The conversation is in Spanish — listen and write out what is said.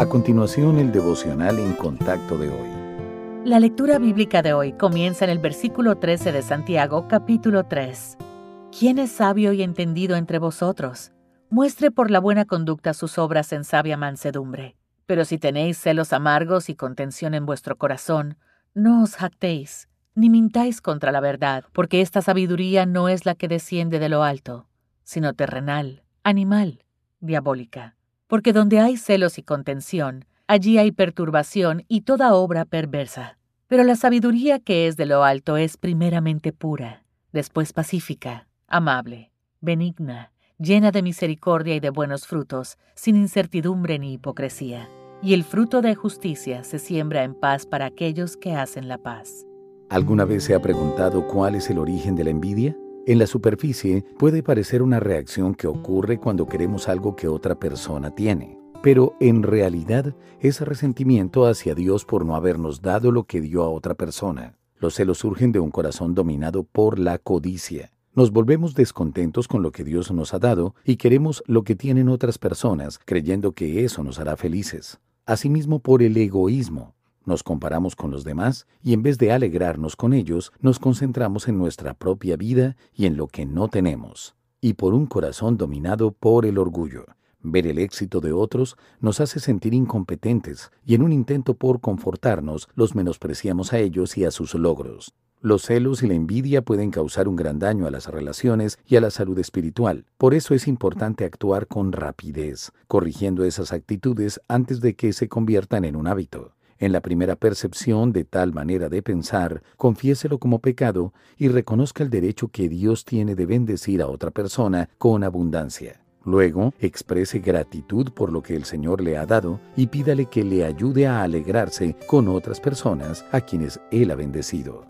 A continuación, el devocional en contacto de hoy. La lectura bíblica de hoy comienza en el versículo 13 de Santiago, capítulo 3. ¿Quién es sabio y entendido entre vosotros? Muestre por la buena conducta sus obras en sabia mansedumbre. Pero si tenéis celos amargos y contención en vuestro corazón, no os jactéis, ni mintáis contra la verdad, porque esta sabiduría no es la que desciende de lo alto, sino terrenal, animal, diabólica porque donde hay celos y contención, allí hay perturbación y toda obra perversa. Pero la sabiduría que es de lo alto es primeramente pura, después pacífica, amable, benigna, llena de misericordia y de buenos frutos, sin incertidumbre ni hipocresía. Y el fruto de justicia se siembra en paz para aquellos que hacen la paz. ¿Alguna vez se ha preguntado cuál es el origen de la envidia? En la superficie puede parecer una reacción que ocurre cuando queremos algo que otra persona tiene, pero en realidad es resentimiento hacia Dios por no habernos dado lo que dio a otra persona. Los celos surgen de un corazón dominado por la codicia. Nos volvemos descontentos con lo que Dios nos ha dado y queremos lo que tienen otras personas, creyendo que eso nos hará felices. Asimismo por el egoísmo. Nos comparamos con los demás y en vez de alegrarnos con ellos, nos concentramos en nuestra propia vida y en lo que no tenemos. Y por un corazón dominado por el orgullo. Ver el éxito de otros nos hace sentir incompetentes y en un intento por confortarnos los menospreciamos a ellos y a sus logros. Los celos y la envidia pueden causar un gran daño a las relaciones y a la salud espiritual. Por eso es importante actuar con rapidez, corrigiendo esas actitudes antes de que se conviertan en un hábito en la primera percepción de tal manera de pensar, confiéselo como pecado y reconozca el derecho que Dios tiene de bendecir a otra persona con abundancia. Luego, exprese gratitud por lo que el Señor le ha dado y pídale que le ayude a alegrarse con otras personas a quienes Él ha bendecido.